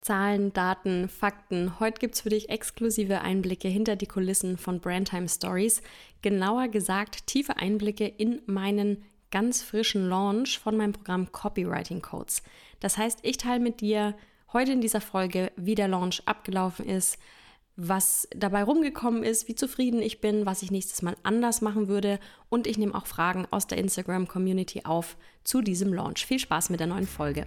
Zahlen, Daten, Fakten. Heute gibt es für dich exklusive Einblicke hinter die Kulissen von Brandtime Stories. Genauer gesagt, tiefe Einblicke in meinen ganz frischen Launch von meinem Programm Copywriting Codes. Das heißt, ich teile mit dir heute in dieser Folge, wie der Launch abgelaufen ist, was dabei rumgekommen ist, wie zufrieden ich bin, was ich nächstes Mal anders machen würde und ich nehme auch Fragen aus der Instagram Community auf zu diesem Launch. Viel Spaß mit der neuen Folge.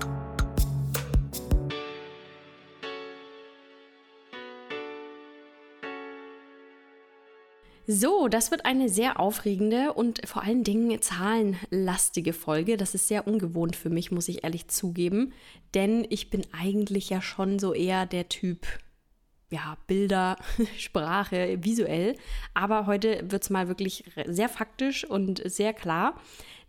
So, das wird eine sehr aufregende und vor allen Dingen zahlenlastige Folge. Das ist sehr ungewohnt für mich, muss ich ehrlich zugeben. Denn ich bin eigentlich ja schon so eher der Typ, ja, Bilder, Sprache, visuell. Aber heute wird es mal wirklich sehr faktisch und sehr klar.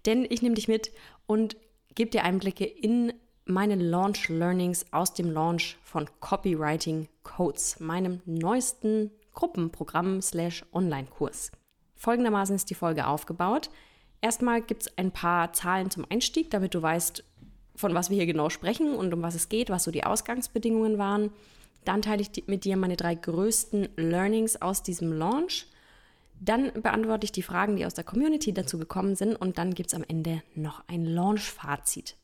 Denn ich nehme dich mit und gebe dir Einblicke in meine Launch Learnings aus dem Launch von Copywriting Codes, meinem neuesten Gruppenprogramm slash Online-Kurs. Folgendermaßen ist die Folge aufgebaut. Erstmal gibt es ein paar Zahlen zum Einstieg, damit du weißt, von was wir hier genau sprechen und um was es geht, was so die Ausgangsbedingungen waren. Dann teile ich mit dir meine drei größten Learnings aus diesem Launch. Dann beantworte ich die Fragen, die aus der Community dazu gekommen sind und dann gibt es am Ende noch ein Launch-Fazit.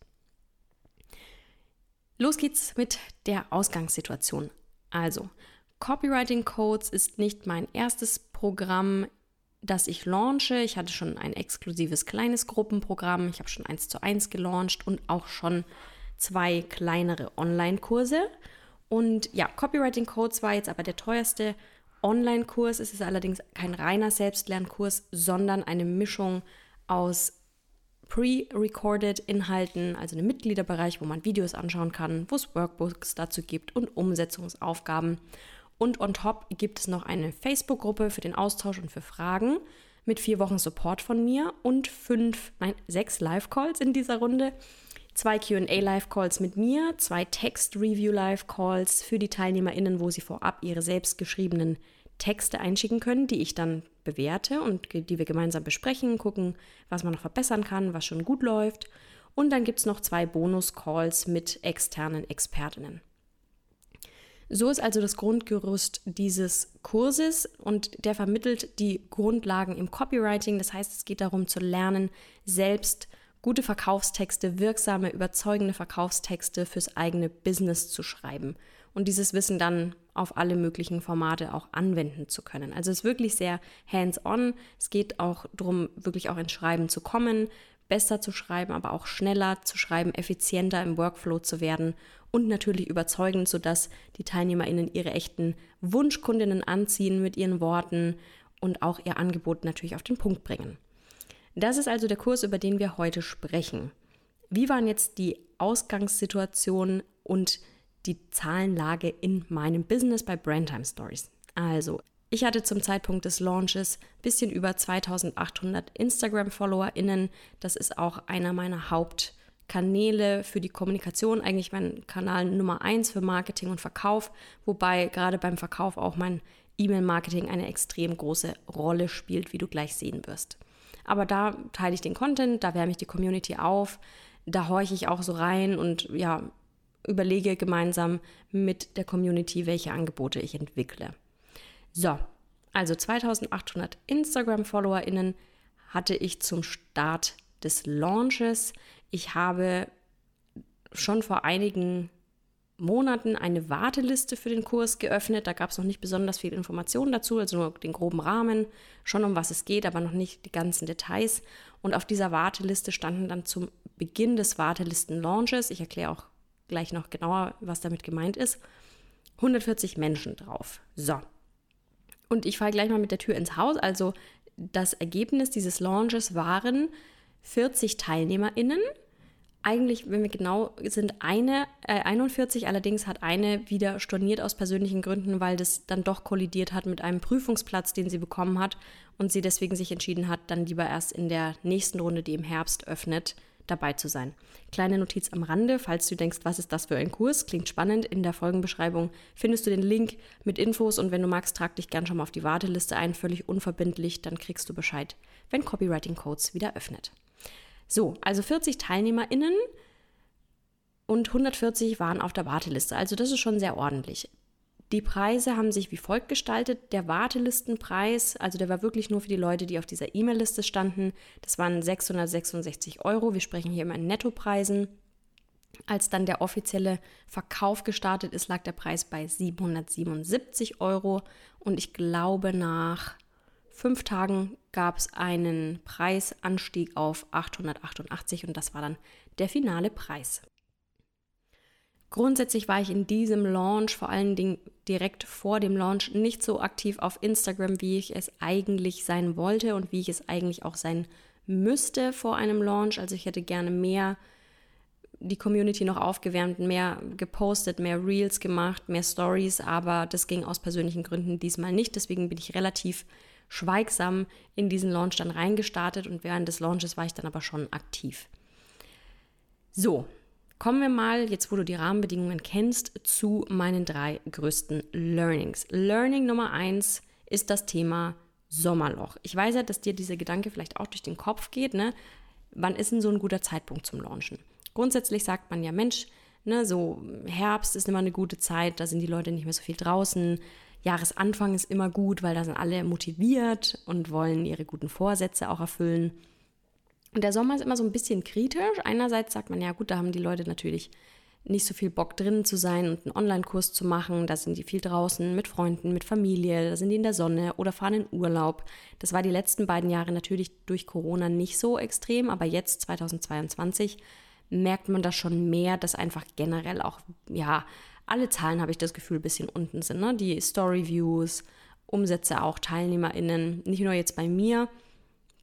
Los geht's mit der Ausgangssituation. Also, Copywriting Codes ist nicht mein erstes Programm, das ich launche. Ich hatte schon ein exklusives kleines Gruppenprogramm. Ich habe schon eins zu eins gelauncht und auch schon zwei kleinere Online-Kurse. Und ja, Copywriting Codes war jetzt aber der teuerste Online-Kurs. Es ist allerdings kein reiner Selbstlernkurs, sondern eine Mischung aus pre-recorded Inhalten, also einem Mitgliederbereich, wo man Videos anschauen kann, wo es Workbooks dazu gibt und Umsetzungsaufgaben. Und on top gibt es noch eine Facebook-Gruppe für den Austausch und für Fragen mit vier Wochen Support von mir und fünf, nein, sechs Live-Calls in dieser Runde. Zwei QA-Live-Calls mit mir, zwei Text-Review-Live-Calls für die TeilnehmerInnen, wo sie vorab ihre selbstgeschriebenen Texte einschicken können, die ich dann bewerte und die wir gemeinsam besprechen, gucken, was man noch verbessern kann, was schon gut läuft. Und dann gibt es noch zwei Bonus-Calls mit externen Expertinnen. So ist also das Grundgerüst dieses Kurses und der vermittelt die Grundlagen im Copywriting. Das heißt, es geht darum zu lernen, selbst gute Verkaufstexte, wirksame, überzeugende Verkaufstexte fürs eigene Business zu schreiben und dieses Wissen dann auf alle möglichen Formate auch anwenden zu können. Also es ist wirklich sehr hands-on. Es geht auch darum, wirklich auch ins Schreiben zu kommen, besser zu schreiben, aber auch schneller zu schreiben, effizienter im Workflow zu werden und natürlich überzeugend, sodass die TeilnehmerInnen ihre echten Wunschkundinnen anziehen mit ihren Worten und auch ihr Angebot natürlich auf den Punkt bringen. Das ist also der Kurs, über den wir heute sprechen. Wie waren jetzt die Ausgangssituation und die Zahlenlage in meinem Business bei Brandtime Stories? Also, ich hatte zum Zeitpunkt des Launches ein bisschen über 2800 Instagram-FollowerInnen. Das ist auch einer meiner Haupt- Kanäle für die Kommunikation, eigentlich mein Kanal Nummer eins für Marketing und Verkauf, wobei gerade beim Verkauf auch mein E-Mail-Marketing eine extrem große Rolle spielt, wie du gleich sehen wirst. Aber da teile ich den Content, da wärme ich die Community auf, da horche ich auch so rein und ja, überlege gemeinsam mit der Community, welche Angebote ich entwickle. So, also 2800 Instagram-FollowerInnen hatte ich zum Start des Launches. Ich habe schon vor einigen Monaten eine Warteliste für den Kurs geöffnet. Da gab es noch nicht besonders viel Informationen dazu, also nur den groben Rahmen, schon um was es geht, aber noch nicht die ganzen Details. Und auf dieser Warteliste standen dann zum Beginn des Wartelisten-Launches, ich erkläre auch gleich noch genauer, was damit gemeint ist, 140 Menschen drauf. So. Und ich falle gleich mal mit der Tür ins Haus. Also das Ergebnis dieses Launches waren 40 TeilnehmerInnen eigentlich, wenn wir genau sind, eine, äh, 41, allerdings hat eine wieder storniert aus persönlichen Gründen, weil das dann doch kollidiert hat mit einem Prüfungsplatz, den sie bekommen hat und sie deswegen sich entschieden hat, dann lieber erst in der nächsten Runde, die im Herbst öffnet, dabei zu sein. Kleine Notiz am Rande, falls du denkst, was ist das für ein Kurs? Klingt spannend. In der Folgenbeschreibung findest du den Link mit Infos und wenn du magst, trag dich gern schon mal auf die Warteliste ein, völlig unverbindlich, dann kriegst du Bescheid, wenn Copywriting Codes wieder öffnet. So, also 40 TeilnehmerInnen und 140 waren auf der Warteliste. Also das ist schon sehr ordentlich. Die Preise haben sich wie folgt gestaltet. Der Wartelistenpreis, also der war wirklich nur für die Leute, die auf dieser E-Mail-Liste standen, das waren 666 Euro. Wir sprechen hier immer in Nettopreisen. Als dann der offizielle Verkauf gestartet ist, lag der Preis bei 777 Euro. Und ich glaube, nach fünf Tagen gab es einen Preisanstieg auf 888 und das war dann der finale Preis. Grundsätzlich war ich in diesem Launch, vor allen Dingen direkt vor dem Launch, nicht so aktiv auf Instagram, wie ich es eigentlich sein wollte und wie ich es eigentlich auch sein müsste vor einem Launch. Also ich hätte gerne mehr die Community noch aufgewärmt, mehr gepostet, mehr Reels gemacht, mehr Stories, aber das ging aus persönlichen Gründen diesmal nicht. Deswegen bin ich relativ schweigsam in diesen Launch dann reingestartet und während des Launches war ich dann aber schon aktiv. So, kommen wir mal, jetzt wo du die Rahmenbedingungen kennst, zu meinen drei größten Learnings. Learning Nummer eins ist das Thema Sommerloch. Ich weiß ja, dass dir dieser Gedanke vielleicht auch durch den Kopf geht, ne? Wann ist denn so ein guter Zeitpunkt zum Launchen? Grundsätzlich sagt man ja, Mensch, ne, so Herbst ist immer eine gute Zeit, da sind die Leute nicht mehr so viel draußen, Jahresanfang ist immer gut, weil da sind alle motiviert und wollen ihre guten Vorsätze auch erfüllen. Und der Sommer ist immer so ein bisschen kritisch. Einerseits sagt man, ja gut, da haben die Leute natürlich nicht so viel Bock drinnen zu sein und einen Online-Kurs zu machen. Da sind die viel draußen mit Freunden, mit Familie, da sind die in der Sonne oder fahren in Urlaub. Das war die letzten beiden Jahre natürlich durch Corona nicht so extrem, aber jetzt 2022 merkt man das schon mehr, dass einfach generell auch, ja, alle Zahlen habe ich das Gefühl ein bisschen unten sind. Ne? Die Story-Views, Umsätze auch, TeilnehmerInnen, nicht nur jetzt bei mir,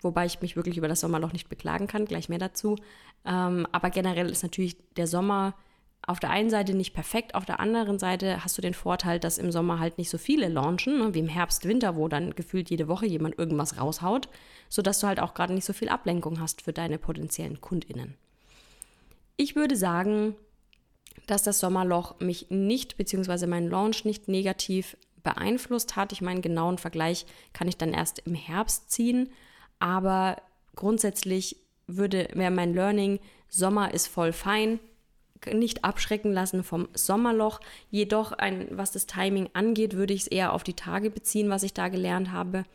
wobei ich mich wirklich über das Sommerloch nicht beklagen kann, gleich mehr dazu. Ähm, aber generell ist natürlich der Sommer auf der einen Seite nicht perfekt, auf der anderen Seite hast du den Vorteil, dass im Sommer halt nicht so viele launchen, ne, wie im Herbst, Winter, wo dann gefühlt jede Woche jemand irgendwas raushaut, sodass du halt auch gerade nicht so viel Ablenkung hast für deine potenziellen KundInnen. Ich würde sagen, dass das Sommerloch mich nicht, beziehungsweise meinen Launch nicht negativ beeinflusst hat. Ich meine, genauen Vergleich kann ich dann erst im Herbst ziehen, aber grundsätzlich würde, wäre mein Learning, Sommer ist voll fein, nicht abschrecken lassen vom Sommerloch. Jedoch, ein, was das Timing angeht, würde ich es eher auf die Tage beziehen, was ich da gelernt habe.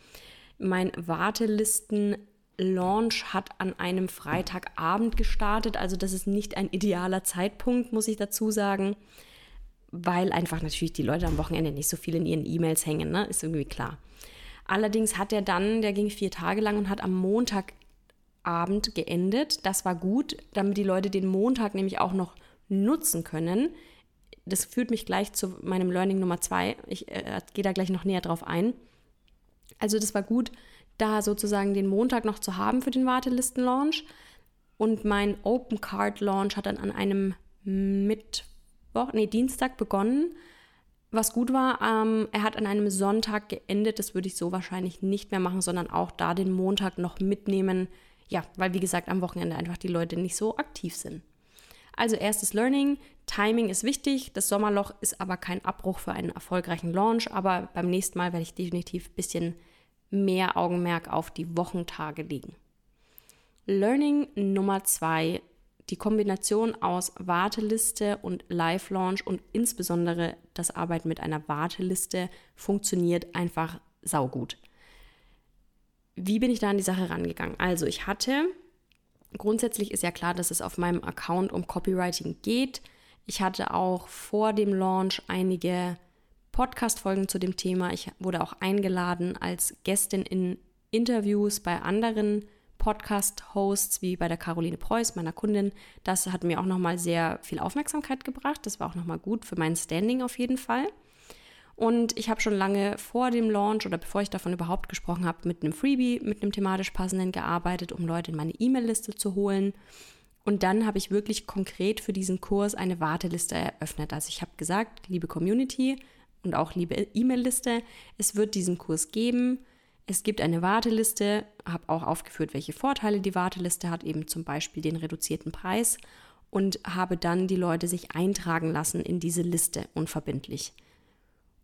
Mein Wartelisten Launch hat an einem Freitagabend gestartet. Also das ist nicht ein idealer Zeitpunkt, muss ich dazu sagen, weil einfach natürlich die Leute am Wochenende nicht so viel in ihren E-Mails hängen, ne? ist irgendwie klar. Allerdings hat er dann, der ging vier Tage lang und hat am Montagabend geendet. Das war gut, damit die Leute den Montag nämlich auch noch nutzen können. Das führt mich gleich zu meinem Learning Nummer zwei. Ich äh, gehe da gleich noch näher drauf ein. Also das war gut, da sozusagen den Montag noch zu haben für den Wartelisten-Launch. Und mein Open Card Launch hat dann an einem Mittwoch, nee, Dienstag begonnen. Was gut war, ähm, er hat an einem Sonntag geendet. Das würde ich so wahrscheinlich nicht mehr machen, sondern auch da den Montag noch mitnehmen. Ja, weil wie gesagt, am Wochenende einfach die Leute nicht so aktiv sind. Also erstes Learning, Timing ist wichtig. Das Sommerloch ist aber kein Abbruch für einen erfolgreichen Launch. Aber beim nächsten Mal werde ich definitiv ein bisschen mehr Augenmerk auf die Wochentage legen. Learning Nummer zwei, die Kombination aus Warteliste und Live-Launch und insbesondere das Arbeiten mit einer Warteliste funktioniert einfach saugut. Wie bin ich da an die Sache rangegangen? Also ich hatte, grundsätzlich ist ja klar, dass es auf meinem Account um Copywriting geht. Ich hatte auch vor dem Launch einige Podcast-Folgen zu dem Thema. Ich wurde auch eingeladen als Gästin in Interviews bei anderen Podcast-Hosts wie bei der Caroline Preuß, meiner Kundin. Das hat mir auch nochmal sehr viel Aufmerksamkeit gebracht. Das war auch nochmal gut für mein Standing auf jeden Fall. Und ich habe schon lange vor dem Launch oder bevor ich davon überhaupt gesprochen habe, mit einem Freebie, mit einem thematisch passenden gearbeitet, um Leute in meine E-Mail-Liste zu holen. Und dann habe ich wirklich konkret für diesen Kurs eine Warteliste eröffnet. Also ich habe gesagt, liebe Community und auch liebe E-Mail-Liste, es wird diesen Kurs geben. Es gibt eine Warteliste, habe auch aufgeführt, welche Vorteile die Warteliste hat, eben zum Beispiel den reduzierten Preis und habe dann die Leute sich eintragen lassen in diese Liste unverbindlich.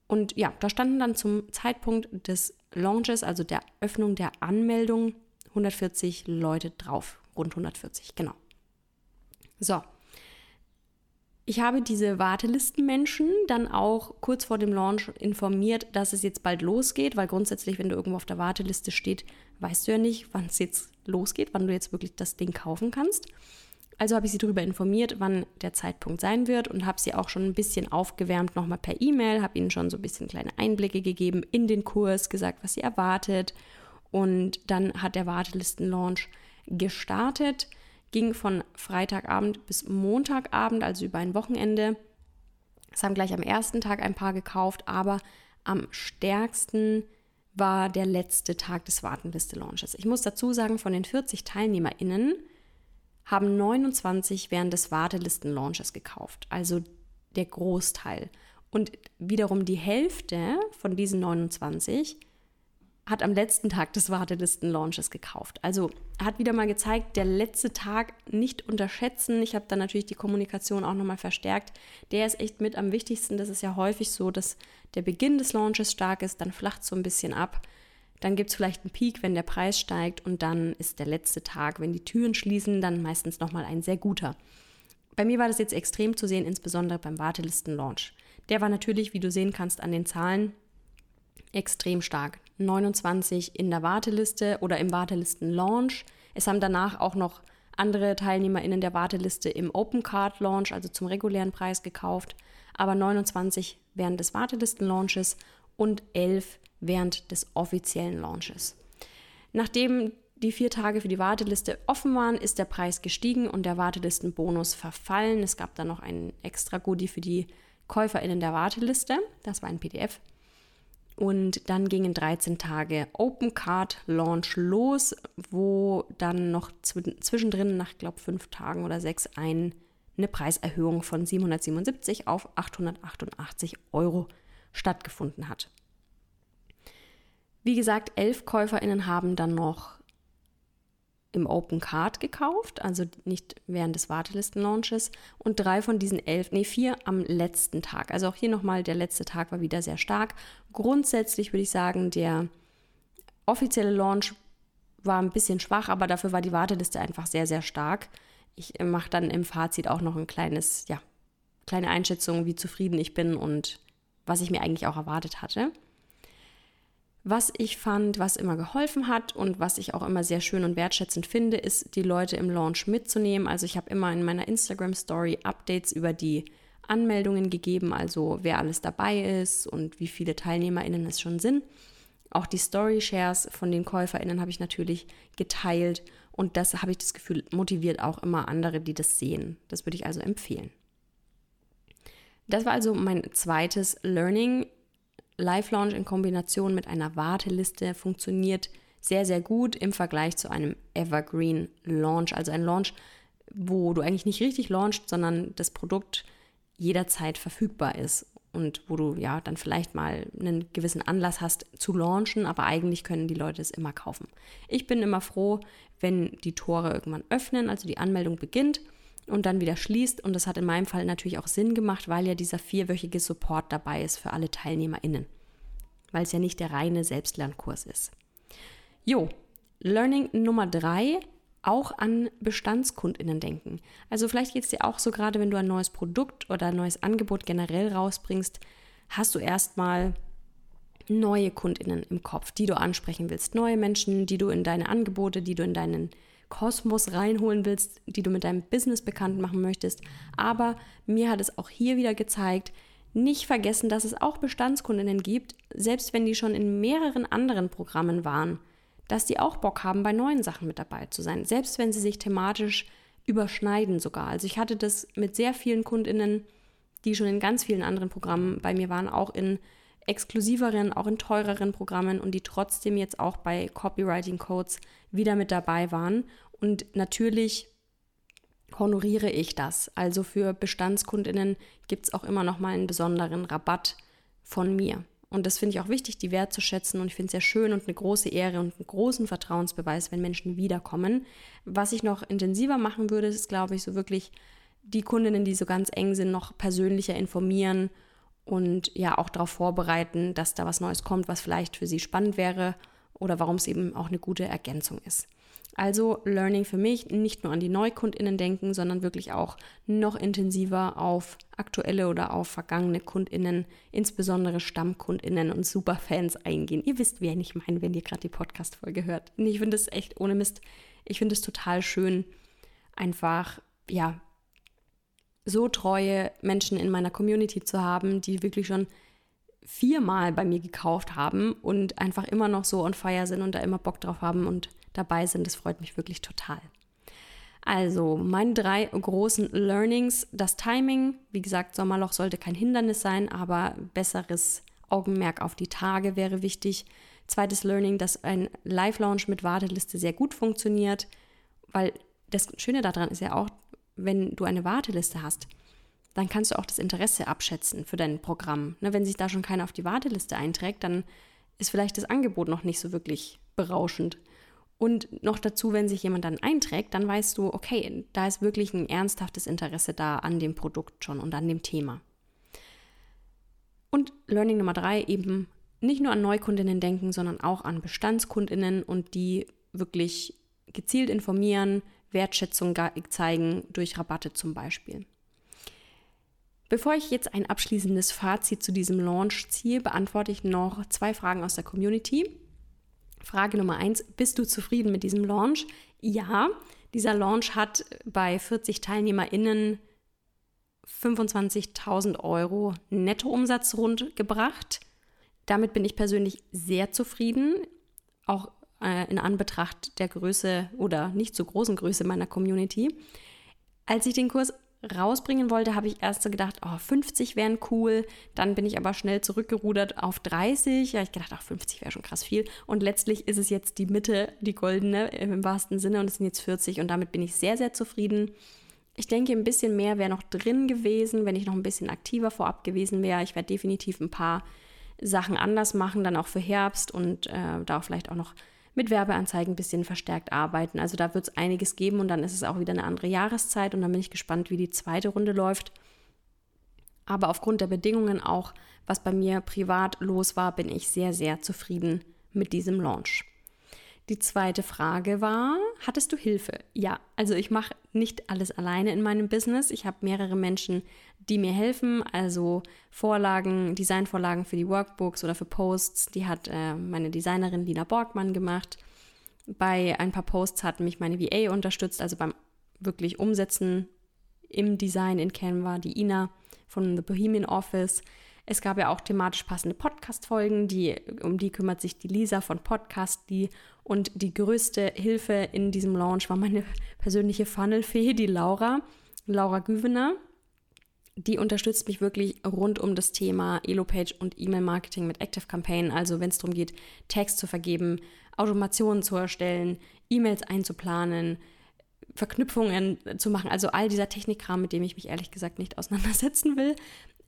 Und ja, da standen dann zum Zeitpunkt des Launches, also der Öffnung der Anmeldung, 140 Leute drauf. Rund 140, genau. So. Ich habe diese Wartelistenmenschen dann auch kurz vor dem Launch informiert, dass es jetzt bald losgeht, weil grundsätzlich, wenn du irgendwo auf der Warteliste steht, weißt du ja nicht, wann es jetzt losgeht, wann du jetzt wirklich das Ding kaufen kannst. Also habe ich sie darüber informiert, wann der Zeitpunkt sein wird und habe sie auch schon ein bisschen aufgewärmt nochmal per E-Mail, habe ihnen schon so ein bisschen kleine Einblicke gegeben in den Kurs, gesagt, was sie erwartet. Und dann hat der Wartelistenlaunch gestartet, ging von Freitagabend bis Montagabend, also über ein Wochenende. Es haben gleich am ersten Tag ein paar gekauft, aber am stärksten war der letzte Tag des Wartenliste-Launches. Ich muss dazu sagen, von den 40 TeilnehmerInnen haben 29 während des Wartelisten-Launches gekauft, also der Großteil. Und wiederum die Hälfte von diesen 29 hat am letzten Tag des Wartelisten-Launches gekauft. Also hat wieder mal gezeigt, der letzte Tag nicht unterschätzen. Ich habe dann natürlich die Kommunikation auch nochmal verstärkt. Der ist echt mit am wichtigsten. Das ist ja häufig so, dass der Beginn des Launches stark ist, dann flacht so ein bisschen ab. Dann gibt es vielleicht einen Peak, wenn der Preis steigt und dann ist der letzte Tag, wenn die Türen schließen, dann meistens nochmal ein sehr guter. Bei mir war das jetzt extrem zu sehen, insbesondere beim Wartelisten-Launch. Der war natürlich, wie du sehen kannst an den Zahlen, extrem stark. 29 in der Warteliste oder im Wartelisten-Launch. Es haben danach auch noch andere TeilnehmerInnen der Warteliste im Open Card Launch, also zum regulären Preis, gekauft. Aber 29 während des Wartelisten-Launches und 11 während des offiziellen Launches. Nachdem die vier Tage für die Warteliste offen waren, ist der Preis gestiegen und der Wartelistenbonus verfallen. Es gab dann noch ein extra Goodie für die KäuferInnen der Warteliste. Das war ein PDF. Und dann gingen 13 Tage Open Card Launch los, wo dann noch zwischendrin nach, glaube fünf Tagen oder sechs ein, eine Preiserhöhung von 777 auf 888 Euro stattgefunden hat. Wie gesagt, elf KäuferInnen haben dann noch im Open Card gekauft, also nicht während des Wartelisten-Launches. Und drei von diesen elf, nee, vier am letzten Tag. Also auch hier nochmal, der letzte Tag war wieder sehr stark. Grundsätzlich würde ich sagen, der offizielle Launch war ein bisschen schwach, aber dafür war die Warteliste einfach sehr, sehr stark. Ich mache dann im Fazit auch noch ein kleines, ja, kleine Einschätzung, wie zufrieden ich bin und was ich mir eigentlich auch erwartet hatte. Was ich fand, was immer geholfen hat und was ich auch immer sehr schön und wertschätzend finde, ist, die Leute im Launch mitzunehmen. Also ich habe immer in meiner Instagram-Story Updates über die Anmeldungen gegeben, also wer alles dabei ist und wie viele TeilnehmerInnen es schon sind. Auch die Story-Shares von den KäuferInnen habe ich natürlich geteilt und das habe ich das Gefühl, motiviert auch immer andere, die das sehen. Das würde ich also empfehlen. Das war also mein zweites Learning. Live-Launch in Kombination mit einer Warteliste funktioniert sehr, sehr gut im Vergleich zu einem Evergreen Launch. Also ein Launch, wo du eigentlich nicht richtig launchst, sondern das Produkt jederzeit verfügbar ist und wo du ja dann vielleicht mal einen gewissen Anlass hast zu launchen, aber eigentlich können die Leute es immer kaufen. Ich bin immer froh, wenn die Tore irgendwann öffnen, also die Anmeldung beginnt und dann wieder schließt. Und das hat in meinem Fall natürlich auch Sinn gemacht, weil ja dieser vierwöchige Support dabei ist für alle TeilnehmerInnen. Weil es ja nicht der reine Selbstlernkurs ist. Jo, Learning Nummer drei, auch an BestandskundInnen denken. Also vielleicht geht es dir auch so, gerade wenn du ein neues Produkt oder ein neues Angebot generell rausbringst, hast du erstmal neue KundInnen im Kopf, die du ansprechen willst. Neue Menschen, die du in deine Angebote, die du in deinen Kosmos reinholen willst, die du mit deinem Business bekannt machen möchtest. Aber mir hat es auch hier wieder gezeigt, nicht vergessen, dass es auch Bestandskundinnen gibt, selbst wenn die schon in mehreren anderen Programmen waren, dass die auch Bock haben, bei neuen Sachen mit dabei zu sein, selbst wenn sie sich thematisch überschneiden sogar. Also ich hatte das mit sehr vielen Kundinnen, die schon in ganz vielen anderen Programmen bei mir waren, auch in exklusiveren, auch in teureren Programmen und die trotzdem jetzt auch bei Copywriting Codes wieder mit dabei waren. Und natürlich honoriere ich das. Also für Bestandskundinnen gibt es auch immer noch mal einen besonderen Rabatt von mir. Und das finde ich auch wichtig, die wertzuschätzen. Und ich finde es sehr schön und eine große Ehre und einen großen Vertrauensbeweis, wenn Menschen wiederkommen. Was ich noch intensiver machen würde, ist, glaube ich, so wirklich die Kundinnen, die so ganz eng sind, noch persönlicher informieren und ja auch darauf vorbereiten, dass da was Neues kommt, was vielleicht für sie spannend wäre oder warum es eben auch eine gute Ergänzung ist. Also Learning für mich, nicht nur an die Neukundinnen denken, sondern wirklich auch noch intensiver auf aktuelle oder auf vergangene Kundinnen, insbesondere Stammkundinnen und Superfans eingehen. Ihr wisst, wen ich meine, wenn ihr gerade die Podcast-Folge hört. Und ich finde es echt ohne Mist, ich finde es total schön, einfach, ja, so treue Menschen in meiner Community zu haben, die wirklich schon viermal bei mir gekauft haben und einfach immer noch so on fire sind und da immer Bock drauf haben und dabei sind. Das freut mich wirklich total. Also, meine drei großen Learnings. Das Timing, wie gesagt, Sommerloch sollte kein Hindernis sein, aber besseres Augenmerk auf die Tage wäre wichtig. Zweites Learning, dass ein Live-Launch mit Warteliste sehr gut funktioniert, weil das Schöne daran ist ja auch, wenn du eine Warteliste hast, dann kannst du auch das Interesse abschätzen für dein Programm. Ne, wenn sich da schon keiner auf die Warteliste einträgt, dann ist vielleicht das Angebot noch nicht so wirklich berauschend. Und noch dazu, wenn sich jemand dann einträgt, dann weißt du, okay, da ist wirklich ein ernsthaftes Interesse da an dem Produkt schon und an dem Thema. Und Learning Nummer drei, eben nicht nur an Neukundinnen denken, sondern auch an Bestandskundinnen und die wirklich gezielt informieren, Wertschätzung zeigen durch Rabatte zum Beispiel. Bevor ich jetzt ein abschließendes Fazit zu diesem Launch ziehe, beantworte ich noch zwei Fragen aus der Community. Frage Nummer eins, bist du zufrieden mit diesem Launch? Ja, dieser Launch hat bei 40 TeilnehmerInnen 25.000 Euro Nettoumsatz rund gebracht. Damit bin ich persönlich sehr zufrieden, auch äh, in Anbetracht der Größe oder nicht so großen Größe meiner Community. Als ich den Kurs rausbringen wollte, habe ich erst so gedacht, oh, 50 wären cool. Dann bin ich aber schnell zurückgerudert auf 30. Ja, ich gedacht, ach, 50 wäre schon krass viel. Und letztlich ist es jetzt die Mitte, die goldene im wahrsten Sinne und es sind jetzt 40 und damit bin ich sehr, sehr zufrieden. Ich denke, ein bisschen mehr wäre noch drin gewesen, wenn ich noch ein bisschen aktiver vorab gewesen wäre. Ich werde definitiv ein paar Sachen anders machen, dann auch für Herbst und äh, da auch vielleicht auch noch mit Werbeanzeigen ein bisschen verstärkt arbeiten. Also da wird es einiges geben und dann ist es auch wieder eine andere Jahreszeit und dann bin ich gespannt, wie die zweite Runde läuft. Aber aufgrund der Bedingungen auch, was bei mir privat los war, bin ich sehr, sehr zufrieden mit diesem Launch. Die zweite Frage war, hattest du Hilfe? Ja, also ich mache nicht alles alleine in meinem Business. Ich habe mehrere Menschen, die mir helfen, also Vorlagen, Designvorlagen für die Workbooks oder für Posts, die hat äh, meine Designerin Lina Borgmann gemacht. Bei ein paar Posts hat mich meine VA unterstützt, also beim wirklich Umsetzen im Design in Canva, die Ina von The Bohemian Office. Es gab ja auch thematisch passende Podcast-Folgen, die, um die kümmert sich die Lisa von Podcastly. Und die größte Hilfe in diesem Launch war meine persönliche Funnelfee, die Laura, Laura Güvener. Die unterstützt mich wirklich rund um das Thema Elo-Page und E-Mail-Marketing mit Active Campaign. Also wenn es darum geht, Text zu vergeben, Automationen zu erstellen, E-Mails einzuplanen, Verknüpfungen zu machen. Also all dieser Technikkram, mit dem ich mich ehrlich gesagt nicht auseinandersetzen will.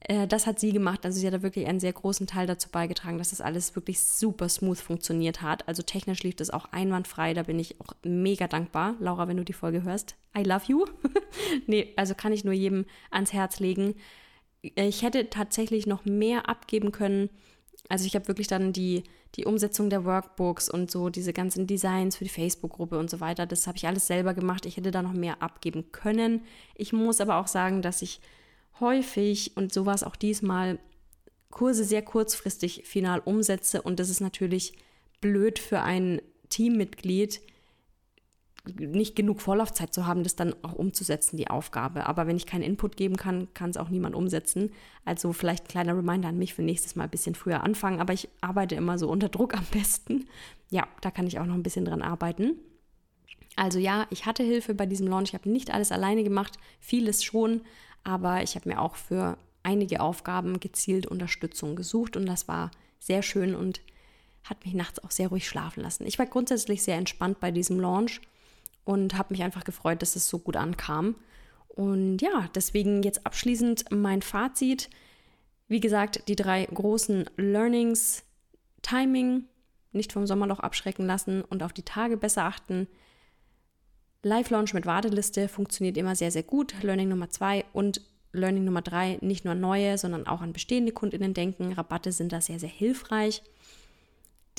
Äh, das hat sie gemacht. Also sie hat da wirklich einen sehr großen Teil dazu beigetragen, dass das alles wirklich super smooth funktioniert hat. Also technisch lief das auch einwandfrei. Da bin ich auch mega dankbar. Laura, wenn du die Folge hörst, I love you. nee, also kann ich nur jedem ans Herz legen. Ich hätte tatsächlich noch mehr abgeben können. Also ich habe wirklich dann die, die Umsetzung der Workbooks und so diese ganzen Designs für die Facebook-Gruppe und so weiter, das habe ich alles selber gemacht. Ich hätte da noch mehr abgeben können. Ich muss aber auch sagen, dass ich häufig, und so war es auch diesmal, Kurse sehr kurzfristig final umsetze. Und das ist natürlich blöd für ein Teammitglied, nicht genug Vorlaufzeit zu haben, das dann auch umzusetzen, die Aufgabe. Aber wenn ich keinen Input geben kann, kann es auch niemand umsetzen. Also vielleicht ein kleiner Reminder an mich für nächstes Mal ein bisschen früher anfangen. Aber ich arbeite immer so unter Druck am besten. Ja, da kann ich auch noch ein bisschen dran arbeiten. Also ja, ich hatte Hilfe bei diesem Launch. Ich habe nicht alles alleine gemacht, vieles schon, aber ich habe mir auch für einige Aufgaben gezielt Unterstützung gesucht und das war sehr schön und hat mich nachts auch sehr ruhig schlafen lassen. Ich war grundsätzlich sehr entspannt bei diesem Launch und habe mich einfach gefreut, dass es so gut ankam. Und ja, deswegen jetzt abschließend mein Fazit. Wie gesagt, die drei großen Learnings, Timing, nicht vom Sommerloch abschrecken lassen und auf die Tage besser achten. Live-Launch mit Warteliste funktioniert immer sehr, sehr gut. Learning Nummer zwei und Learning Nummer drei, nicht nur neue, sondern auch an bestehende KundInnen denken. Rabatte sind da sehr, sehr hilfreich.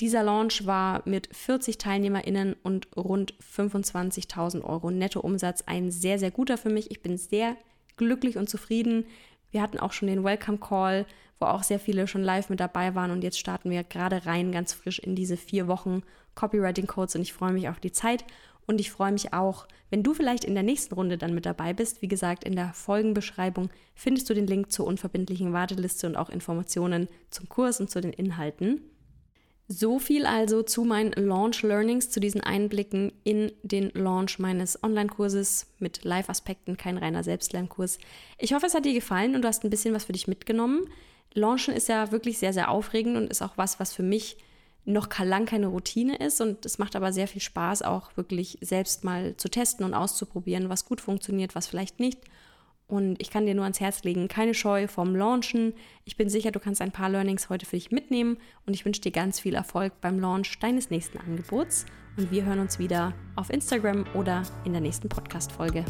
Dieser Launch war mit 40 TeilnehmerInnen und rund 25.000 Euro Nettoumsatz ein sehr, sehr guter für mich. Ich bin sehr glücklich und zufrieden. Wir hatten auch schon den Welcome Call, wo auch sehr viele schon live mit dabei waren und jetzt starten wir gerade rein ganz frisch in diese vier Wochen Copywriting Codes und ich freue mich auf die Zeit und ich freue mich auch, wenn du vielleicht in der nächsten Runde dann mit dabei bist. Wie gesagt, in der Folgenbeschreibung findest du den Link zur unverbindlichen Warteliste und auch Informationen zum Kurs und zu den Inhalten. So viel also zu meinen Launch Learnings, zu diesen Einblicken in den Launch meines Online-Kurses mit Live-Aspekten, kein reiner Selbstlernkurs. Ich hoffe, es hat dir gefallen und du hast ein bisschen was für dich mitgenommen. Launchen ist ja wirklich sehr, sehr aufregend und ist auch was, was für mich noch lang keine Routine ist und es macht aber sehr viel Spaß, auch wirklich selbst mal zu testen und auszuprobieren, was gut funktioniert, was vielleicht nicht und ich kann dir nur ans Herz legen, keine Scheu vom Launchen. Ich bin sicher, du kannst ein paar Learnings heute für dich mitnehmen und ich wünsche dir ganz viel Erfolg beim Launch deines nächsten Angebots. Und wir hören uns wieder auf Instagram oder in der nächsten Podcast-Folge.